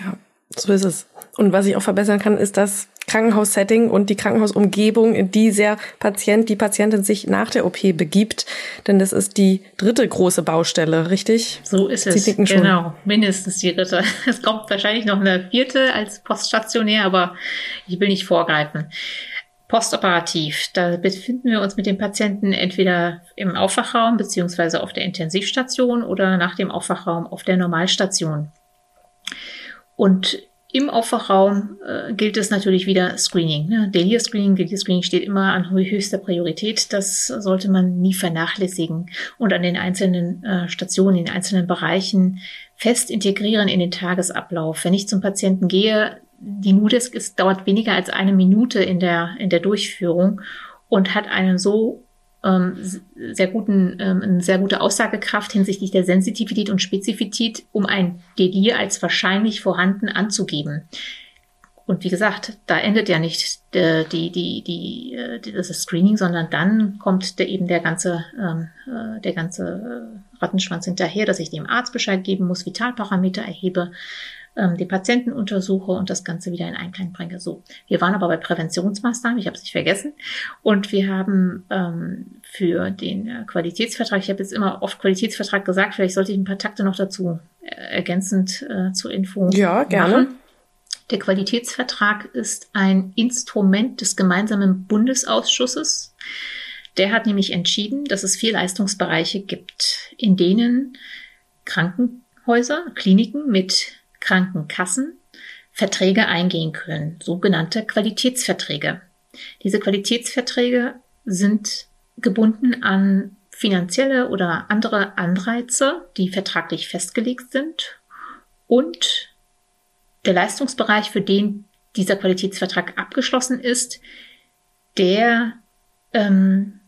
Ja, so ist es. Und was ich auch verbessern kann, ist das Krankenhaussetting und die Krankenhausumgebung, in die der Patient, die Patientin sich nach der OP begibt. Denn das ist die dritte große Baustelle, richtig? So ist es. Genau, mindestens die dritte. Es kommt wahrscheinlich noch eine vierte als poststationär, aber ich will nicht vorgreifen. Postoperativ, da befinden wir uns mit dem Patienten entweder im Aufwachraum beziehungsweise auf der Intensivstation oder nach dem Aufwachraum auf der Normalstation. Und im Aufwachraum äh, gilt es natürlich wieder Screening. Ne? Delir-Screening, Delir-Screening steht immer an höchster Priorität. Das sollte man nie vernachlässigen und an den einzelnen äh, Stationen, in den einzelnen Bereichen fest integrieren in den Tagesablauf. Wenn ich zum Patienten gehe, die Nudesk ist, dauert weniger als eine Minute in der, in der Durchführung und hat einen so sehr guten, ähm, eine sehr gute Aussagekraft hinsichtlich der Sensitivität und Spezifität, um ein Delir als wahrscheinlich vorhanden anzugeben. Und wie gesagt, da endet ja nicht die, die, die, die, äh, das Screening, sondern dann kommt der, eben der ganze, ähm, äh, der ganze äh, Rattenschwanz hinterher, dass ich dem Arzt Bescheid geben muss, Vitalparameter erhebe, ähm, die Patienten untersuche und das Ganze wieder in Einklang bringe. So, wir waren aber bei Präventionsmaßnahmen, ich habe es nicht vergessen. Und wir haben ähm, für den äh, Qualitätsvertrag, ich habe jetzt immer oft Qualitätsvertrag gesagt, vielleicht sollte ich ein paar Takte noch dazu äh, ergänzend äh, zur Info. Ja, gerne. Machen. Der Qualitätsvertrag ist ein Instrument des gemeinsamen Bundesausschusses. Der hat nämlich entschieden, dass es vier Leistungsbereiche gibt, in denen Krankenhäuser, Kliniken mit Krankenkassen Verträge eingehen können, sogenannte Qualitätsverträge. Diese Qualitätsverträge sind gebunden an finanzielle oder andere Anreize, die vertraglich festgelegt sind und der Leistungsbereich, für den dieser Qualitätsvertrag abgeschlossen ist, der ähm,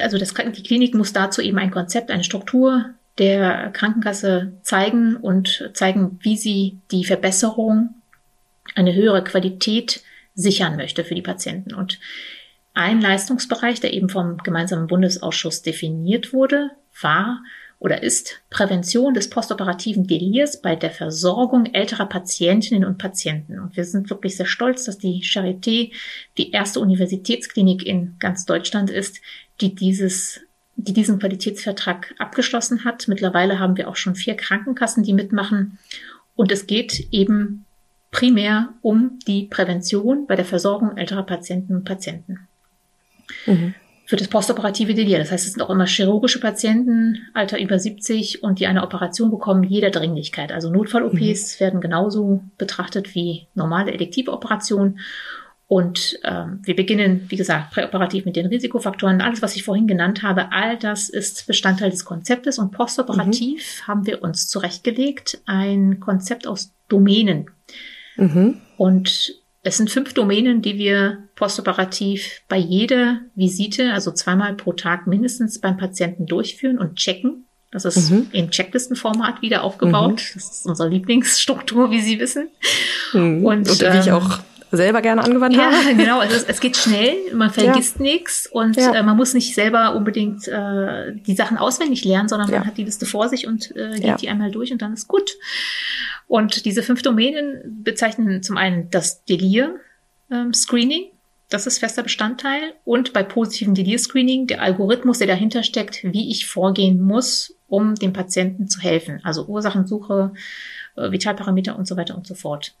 also das, die Klinik muss dazu eben ein Konzept, eine Struktur der Krankenkasse zeigen und zeigen, wie sie die Verbesserung, eine höhere Qualität sichern möchte für die Patienten. Und ein Leistungsbereich, der eben vom gemeinsamen Bundesausschuss definiert wurde, war oder ist Prävention des postoperativen Delirs bei der Versorgung älterer Patientinnen und Patienten. Und wir sind wirklich sehr stolz, dass die Charité die erste Universitätsklinik in ganz Deutschland ist, die dieses die diesen Qualitätsvertrag abgeschlossen hat. Mittlerweile haben wir auch schon vier Krankenkassen, die mitmachen. Und es geht eben primär um die Prävention bei der Versorgung älterer Patienten und Patienten. Mhm. Für das postoperative Delir. Das heißt, es sind auch immer chirurgische Patienten, Alter über 70 und die eine Operation bekommen, jeder Dringlichkeit. Also Notfall-OPs mhm. werden genauso betrachtet wie normale Elektivoperationen. Und ähm, wir beginnen, wie gesagt, präoperativ mit den Risikofaktoren. Alles, was ich vorhin genannt habe, all das ist Bestandteil des Konzeptes. Und postoperativ mhm. haben wir uns zurechtgelegt ein Konzept aus Domänen. Mhm. Und es sind fünf Domänen, die wir postoperativ bei jeder Visite, also zweimal pro Tag mindestens beim Patienten durchführen und checken. Das ist mhm. im Checklistenformat wieder aufgebaut. Mhm. Das ist unsere Lieblingsstruktur, wie Sie wissen. Mhm. Und, und wie ich ähm, auch selber gerne angewandt ja, habe. genau. Also es, es geht schnell, man vergisst ja. nichts und ja. äh, man muss nicht selber unbedingt äh, die Sachen auswendig lernen, sondern man hat die Liste vor sich und äh, geht die einmal durch und dann ist gut. Und diese fünf Domänen bezeichnen zum einen das Delir-Screening. Ähm, das ist fester Bestandteil. Und bei positivem Delir-Screening der Algorithmus, der dahinter steckt, wie ich vorgehen muss, um dem Patienten zu helfen. Also Ursachensuche, äh, Vitalparameter und so weiter und so fort.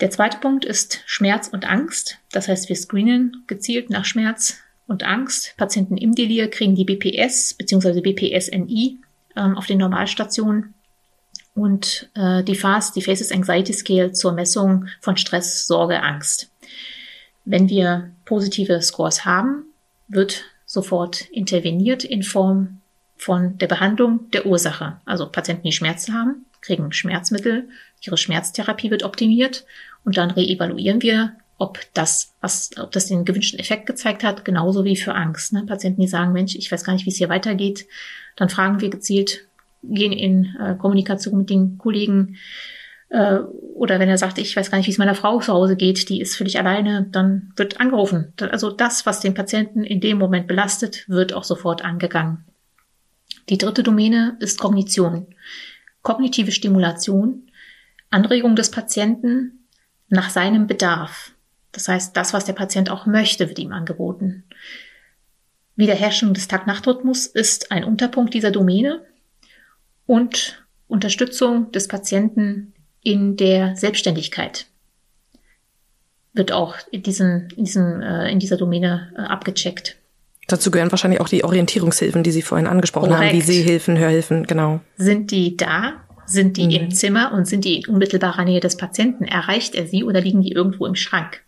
Der zweite Punkt ist Schmerz und Angst. Das heißt, wir screenen gezielt nach Schmerz und Angst. Patienten im Delir kriegen die BPS bzw. BPSNI ähm, auf den Normalstationen und äh, die FAS, die Faces Anxiety Scale zur Messung von Stress, Sorge, Angst. Wenn wir positive Scores haben, wird sofort interveniert in Form von der Behandlung der Ursache. Also Patienten, die Schmerzen haben, kriegen Schmerzmittel, ihre Schmerztherapie wird optimiert und dann reevaluieren wir, ob das, was, ob das den gewünschten Effekt gezeigt hat, genauso wie für Angst. Ne? Patienten, die sagen, Mensch, ich weiß gar nicht, wie es hier weitergeht, dann fragen wir gezielt, gehen in äh, Kommunikation mit den Kollegen. Äh, oder wenn er sagt, ich weiß gar nicht, wie es meiner Frau zu Hause geht, die ist völlig alleine, dann wird angerufen. Also das, was den Patienten in dem Moment belastet, wird auch sofort angegangen. Die dritte Domäne ist Kognition. Kognitive Stimulation, Anregung des Patienten nach seinem Bedarf. Das heißt, das, was der Patient auch möchte, wird ihm angeboten. Wiederherstellung des Tag-Nacht-Rhythmus ist ein Unterpunkt dieser Domäne und Unterstützung des Patienten in der Selbstständigkeit wird auch in, diesen, in, diesen, äh, in dieser Domäne äh, abgecheckt. Dazu gehören wahrscheinlich auch die Orientierungshilfen, die Sie vorhin angesprochen Korrekt. haben, wie Sehhilfen, Hörhilfen, genau. Sind die da? Sind die mhm. im Zimmer und sind die in unmittelbarer Nähe des Patienten? Erreicht er sie oder liegen die irgendwo im Schrank?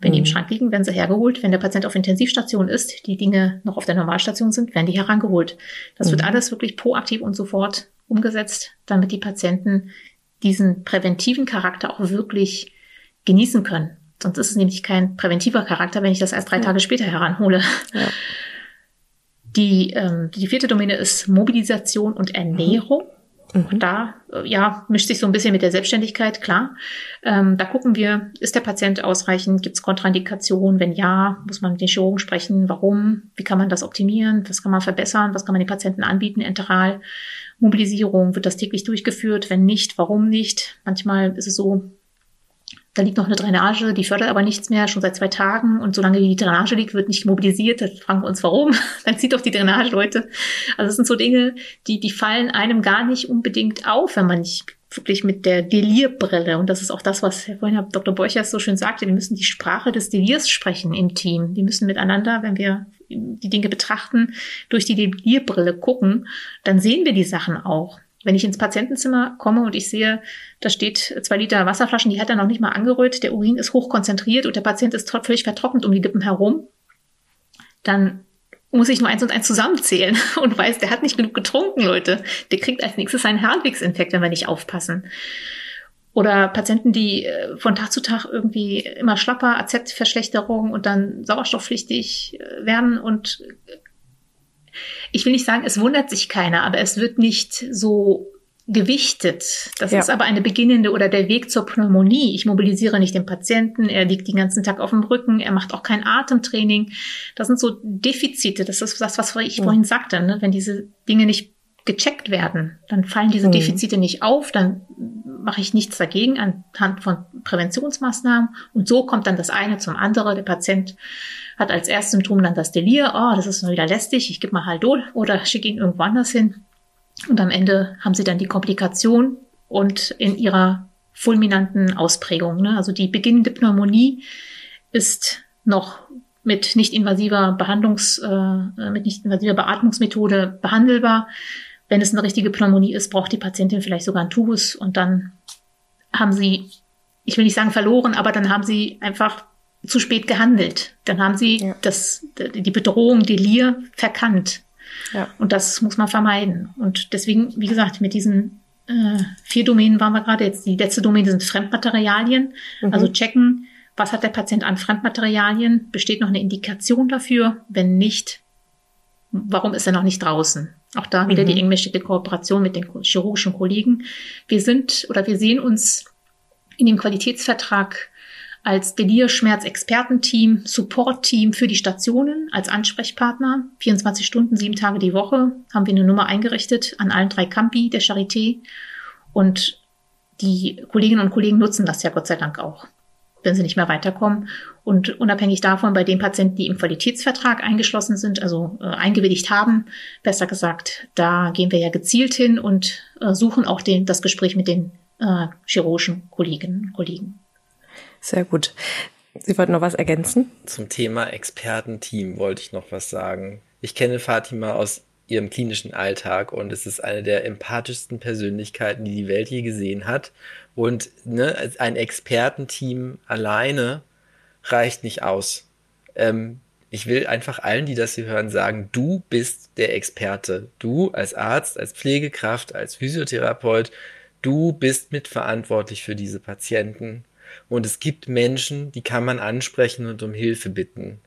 Wenn mhm. die im mhm. Schrank liegen, werden sie hergeholt. Wenn der Patient auf Intensivstation ist, die Dinge noch auf der Normalstation sind, werden die herangeholt. Das mhm. wird alles wirklich proaktiv und sofort umgesetzt, damit die Patienten diesen präventiven Charakter auch wirklich genießen können. Sonst ist es nämlich kein präventiver Charakter, wenn ich das erst drei Tage später heranhole. Ja. Die, ähm, die vierte Domäne ist Mobilisation und Ernährung. Mhm. Da äh, ja, mischt sich so ein bisschen mit der Selbstständigkeit, klar. Ähm, da gucken wir, ist der Patient ausreichend? Gibt es Kontraindikationen? Wenn ja, muss man mit den Chirurgen sprechen. Warum? Wie kann man das optimieren? Was kann man verbessern? Was kann man den Patienten anbieten enteral? Mobilisierung, wird das täglich durchgeführt? Wenn nicht, warum nicht? Manchmal ist es so, da liegt noch eine Drainage, die fördert aber nichts mehr, schon seit zwei Tagen. Und solange die Drainage liegt, wird nicht mobilisiert. Da fragen wir uns, warum? Dann zieht doch die Drainage, Leute. Also das sind so Dinge, die, die fallen einem gar nicht unbedingt auf, wenn man nicht wirklich mit der Delirbrille, und das ist auch das, was Herr vorhin Herr Dr. Borchers so schön sagte, wir müssen die Sprache des Delirs sprechen im Team. Die müssen miteinander, wenn wir die Dinge betrachten, durch die Delirbrille gucken, dann sehen wir die Sachen auch. Wenn ich ins Patientenzimmer komme und ich sehe, da steht zwei Liter Wasserflaschen, die hat er noch nicht mal angerührt, der Urin ist hochkonzentriert und der Patient ist völlig vertrocknet um die Lippen herum, dann muss ich nur eins und eins zusammenzählen und weiß, der hat nicht genug getrunken, Leute. Der kriegt als nächstes einen Harnwegsinfekt, wenn wir nicht aufpassen. Oder Patienten, die äh, von Tag zu Tag irgendwie immer schlapper, AZ-Verschlechterung und dann sauerstoffpflichtig äh, werden und ich will nicht sagen, es wundert sich keiner, aber es wird nicht so gewichtet. Das ja. ist aber eine beginnende oder der Weg zur Pneumonie. Ich mobilisiere nicht den Patienten, er liegt den ganzen Tag auf dem Rücken, er macht auch kein Atemtraining. Das sind so Defizite. Das ist das, was ich mhm. vorhin sagte. Ne? Wenn diese Dinge nicht gecheckt werden, dann fallen diese mhm. Defizite nicht auf, dann mache ich nichts dagegen anhand von Präventionsmaßnahmen und so kommt dann das eine zum anderen. Der Patient hat als erstes Symptom dann das Delir, oh, das ist mal wieder lästig, ich gebe mal Haldol oder schicke ihn irgendwo anders hin. Und am Ende haben sie dann die Komplikation und in ihrer fulminanten Ausprägung. Ne? Also die beginnende Pneumonie ist noch mit nicht invasiver Behandlungs, äh, mit nicht invasiver Beatmungsmethode behandelbar. Wenn es eine richtige Pneumonie ist, braucht die Patientin vielleicht sogar einen Tubus und dann haben sie, ich will nicht sagen verloren, aber dann haben sie einfach zu spät gehandelt. Dann haben sie ja. das, die Bedrohung Delir verkannt. Ja. Und das muss man vermeiden. Und deswegen, wie gesagt, mit diesen äh, vier Domänen waren wir gerade jetzt. Die letzte Domäne sind Fremdmaterialien. Mhm. Also checken, was hat der Patient an Fremdmaterialien? Besteht noch eine Indikation dafür? Wenn nicht, warum ist er noch nicht draußen? Auch da wieder mhm. die engmaschige Kooperation mit den chirurgischen Kollegen. Wir sind oder wir sehen uns in dem Qualitätsvertrag als Delirschmerz-Expertenteam, Support-Team für die Stationen als Ansprechpartner. 24 Stunden, sieben Tage die Woche haben wir eine Nummer eingerichtet an allen drei Campi der Charité. Und die Kolleginnen und Kollegen nutzen das ja Gott sei Dank auch, wenn sie nicht mehr weiterkommen. Und unabhängig davon, bei den Patienten, die im Qualitätsvertrag eingeschlossen sind, also äh, eingewilligt haben, besser gesagt, da gehen wir ja gezielt hin und äh, suchen auch den, das Gespräch mit den äh, chirurgischen Kolleginnen und Kollegen. Sehr gut. Sie wollten noch was ergänzen? Zum Thema Expertenteam wollte ich noch was sagen. Ich kenne Fatima aus ihrem klinischen Alltag und es ist eine der empathischsten Persönlichkeiten, die die Welt je gesehen hat. Und ne, ein Expertenteam alleine reicht nicht aus. Ähm, ich will einfach allen, die das hier hören, sagen, du bist der Experte. Du als Arzt, als Pflegekraft, als Physiotherapeut, du bist mitverantwortlich für diese Patienten. Und es gibt Menschen, die kann man ansprechen und um Hilfe bitten.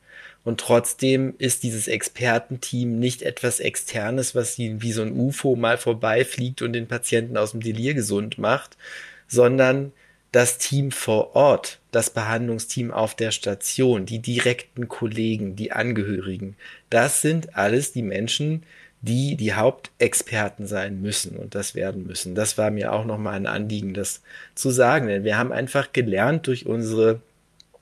Und trotzdem ist dieses Expertenteam nicht etwas Externes, was wie so ein UFO mal vorbeifliegt und den Patienten aus dem Delir gesund macht, sondern das Team vor Ort, das Behandlungsteam auf der Station, die direkten Kollegen, die Angehörigen, das sind alles die Menschen, die die Hauptexperten sein müssen und das werden müssen. Das war mir auch nochmal ein Anliegen, das zu sagen, denn wir haben einfach gelernt durch unsere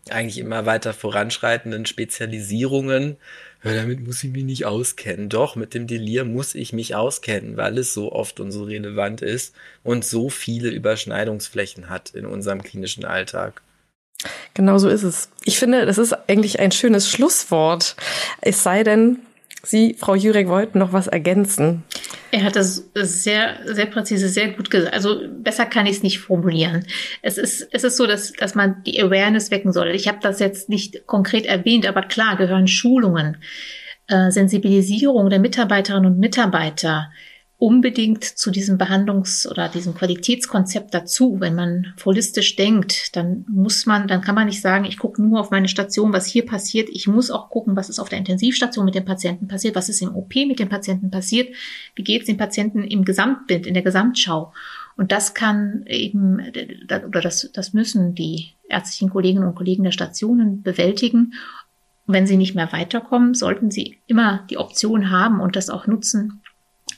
eigentlich immer weiter voranschreitenden Spezialisierungen, ja, damit muss ich mich nicht auskennen. Doch, mit dem Delir muss ich mich auskennen, weil es so oft und so relevant ist und so viele Überschneidungsflächen hat in unserem klinischen Alltag. Genau so ist es. Ich finde, das ist eigentlich ein schönes Schlusswort. Es sei denn, Sie, Frau Jurek, wollten noch was ergänzen. Er hat das sehr, sehr präzise, sehr gut gesagt. Also besser kann ich es nicht formulieren. Es ist, es ist so, dass, dass man die Awareness wecken soll. Ich habe das jetzt nicht konkret erwähnt, aber klar gehören Schulungen, äh, Sensibilisierung der Mitarbeiterinnen und Mitarbeiter, unbedingt zu diesem Behandlungs- oder diesem Qualitätskonzept dazu. Wenn man holistisch denkt, dann muss man, dann kann man nicht sagen, ich gucke nur auf meine Station, was hier passiert. Ich muss auch gucken, was ist auf der Intensivstation mit dem Patienten passiert, was ist im OP mit dem Patienten passiert, wie geht es dem Patienten im Gesamtbild, in der Gesamtschau. Und das kann eben, oder das, das müssen die ärztlichen Kolleginnen und Kollegen der Stationen bewältigen. wenn sie nicht mehr weiterkommen, sollten sie immer die Option haben und das auch nutzen,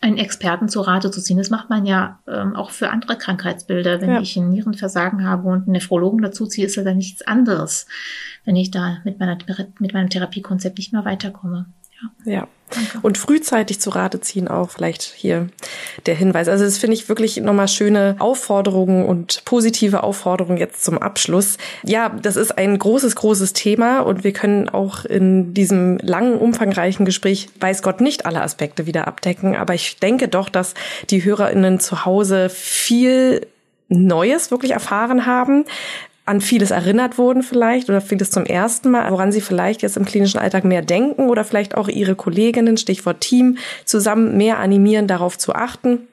einen Experten zu Rate zu ziehen. Das macht man ja ähm, auch für andere Krankheitsbilder. Wenn ja. ich ein Nierenversagen habe und einen Nephrologen dazu ziehe, ist das dann nichts anderes, wenn ich da mit, meiner, mit meinem Therapiekonzept nicht mehr weiterkomme. Ja. ja. Und frühzeitig zu Rate ziehen auch vielleicht hier der Hinweis. Also das finde ich wirklich nochmal schöne Aufforderungen und positive Aufforderungen jetzt zum Abschluss. Ja, das ist ein großes, großes Thema und wir können auch in diesem langen, umfangreichen Gespräch, weiß Gott, nicht alle Aspekte wieder abdecken. Aber ich denke doch, dass die HörerInnen zu Hause viel Neues wirklich erfahren haben, an vieles erinnert wurden vielleicht oder vieles zum ersten Mal, woran sie vielleicht jetzt im klinischen Alltag mehr denken oder vielleicht auch ihre Kolleginnen, Stichwort Team, zusammen mehr animieren, darauf zu achten.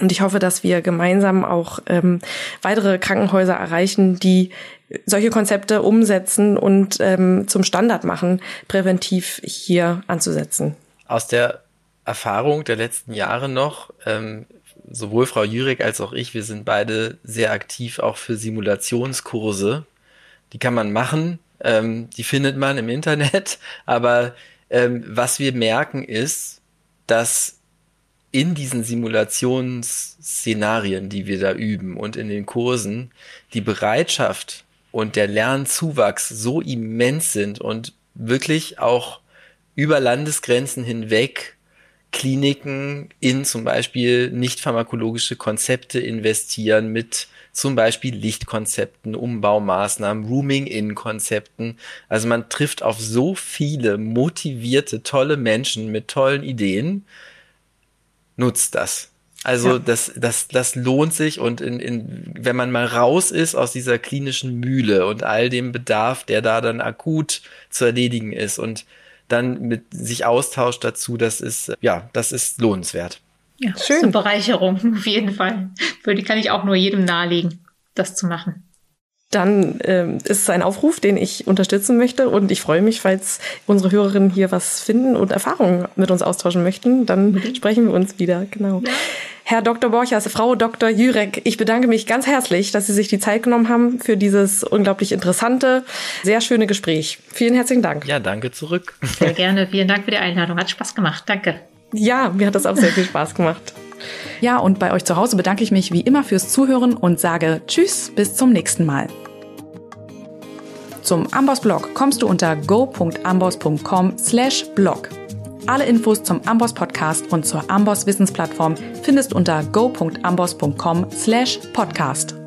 Und ich hoffe, dass wir gemeinsam auch ähm, weitere Krankenhäuser erreichen, die solche Konzepte umsetzen und ähm, zum Standard machen, präventiv hier anzusetzen. Aus der Erfahrung der letzten Jahre noch ähm, sowohl Frau Jürek als auch ich, wir sind beide sehr aktiv auch für Simulationskurse. Die kann man machen, ähm, die findet man im Internet, aber ähm, was wir merken ist, dass in diesen Simulationsszenarien, die wir da üben und in den Kursen, die Bereitschaft und der Lernzuwachs so immens sind und wirklich auch über Landesgrenzen hinweg Kliniken in zum Beispiel nicht pharmakologische Konzepte investieren mit zum Beispiel Lichtkonzepten, Umbaumaßnahmen, Rooming-In-Konzepten. Also man trifft auf so viele motivierte, tolle Menschen mit tollen Ideen. Nutzt das. Also ja. das, das, das lohnt sich und in, in, wenn man mal raus ist aus dieser klinischen Mühle und all dem Bedarf, der da dann akut zu erledigen ist und dann mit sich austauscht dazu, das ist, ja, das ist lohnenswert. Ja, schön. Zur Bereicherung, auf jeden Fall. Für die kann ich auch nur jedem nahelegen, das zu machen. Dann ähm, ist es ein Aufruf, den ich unterstützen möchte und ich freue mich, falls unsere Hörerinnen hier was finden und Erfahrungen mit uns austauschen möchten, dann mhm. sprechen wir uns wieder. Genau. Ja. Herr Dr. Borchers, Frau Dr. Jürek, ich bedanke mich ganz herzlich, dass Sie sich die Zeit genommen haben für dieses unglaublich interessante, sehr schöne Gespräch. Vielen herzlichen Dank. Ja, danke zurück. Sehr gerne. Vielen Dank für die Einladung. Hat Spaß gemacht. Danke. Ja, mir hat das auch sehr viel Spaß gemacht. Ja, und bei euch zu Hause bedanke ich mich wie immer fürs Zuhören und sage Tschüss, bis zum nächsten Mal. Zum Amboss-Blog kommst du unter go.amboss.com slash blog. Alle Infos zum Amboss Podcast und zur Amboss Wissensplattform findest unter go.amboss.com slash podcast.